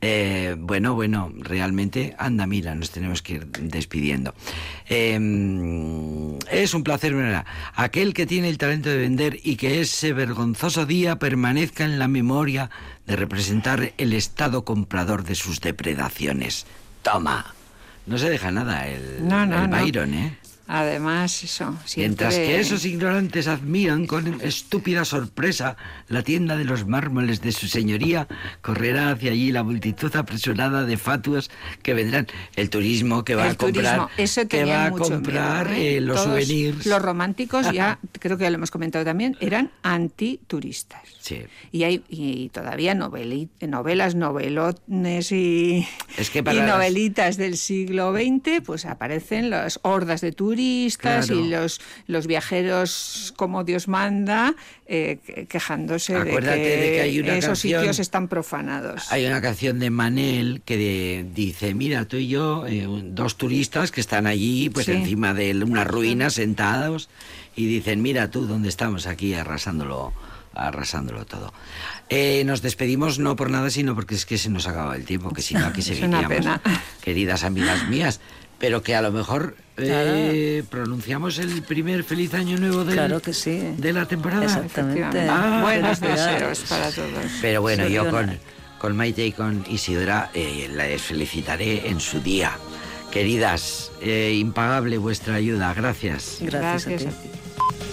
[SPEAKER 1] Eh, bueno, bueno, realmente, anda, mira, nos tenemos que ir despidiendo. Eh, es un placer ver a aquel que tiene el talento de vender y que ese vergonzoso día permanezca en la memoria de representar el estado comprador de sus depredaciones. Toma. No se deja nada el,
[SPEAKER 7] No, no,
[SPEAKER 1] el. Byron, ¿eh?
[SPEAKER 7] Además, eso.
[SPEAKER 1] Mientras que esos ignorantes admiran con estúpida sorpresa la tienda de los mármoles de su señoría, correrá hacia allí la multitud apresurada de fatuas que vendrán. El turismo que va
[SPEAKER 7] el
[SPEAKER 1] a comprar, que va a comprar
[SPEAKER 7] miedo, ¿eh?
[SPEAKER 1] eh, los
[SPEAKER 7] Todos
[SPEAKER 1] souvenirs.
[SPEAKER 7] Los románticos ya, creo que ya lo hemos comentado también, eran antituristas.
[SPEAKER 1] Sí.
[SPEAKER 7] Y hay y todavía noveli- novelas, novelones y,
[SPEAKER 1] Es que
[SPEAKER 7] y
[SPEAKER 1] para las-
[SPEAKER 7] novelitas del siglo XX, pues aparecen las hordas de turistas
[SPEAKER 1] Claro.
[SPEAKER 7] y los, los viajeros como Dios manda, eh, que- quejándose
[SPEAKER 1] Acuérdate
[SPEAKER 7] de que,
[SPEAKER 1] de que hay una
[SPEAKER 7] esos
[SPEAKER 1] canción-
[SPEAKER 7] sitios están profanados.
[SPEAKER 1] Hay una canción de Manel que de- dice, mira, tú y yo, eh, dos turistas que están allí, pues
[SPEAKER 7] Sí.
[SPEAKER 1] encima de unas ruinas sentados, y dicen, mira tú, ¿dónde estamos aquí arrasándolo, arrasándolo todo? Eh, nos despedimos no por nada, sino porque es que se nos acaba el tiempo, que si no aquí
[SPEAKER 7] una
[SPEAKER 1] seguiríamos, queridas amigas mías. Pero que a lo mejor eh, pronunciamos el primer feliz año nuevo del-
[SPEAKER 6] Claro que sí.
[SPEAKER 1] de la temporada.
[SPEAKER 6] Exactamente.
[SPEAKER 7] Efectivamente.
[SPEAKER 1] Ah,
[SPEAKER 7] Buenos deseos para todos.
[SPEAKER 1] Pero bueno, yo con, con Maite y con Isidora eh, les felicitaré en su día. Queridas, eh, impagable vuestra ayuda. Gracias.
[SPEAKER 6] Gracias,
[SPEAKER 7] Gracias
[SPEAKER 6] a
[SPEAKER 7] a
[SPEAKER 6] ti.
[SPEAKER 7] ti.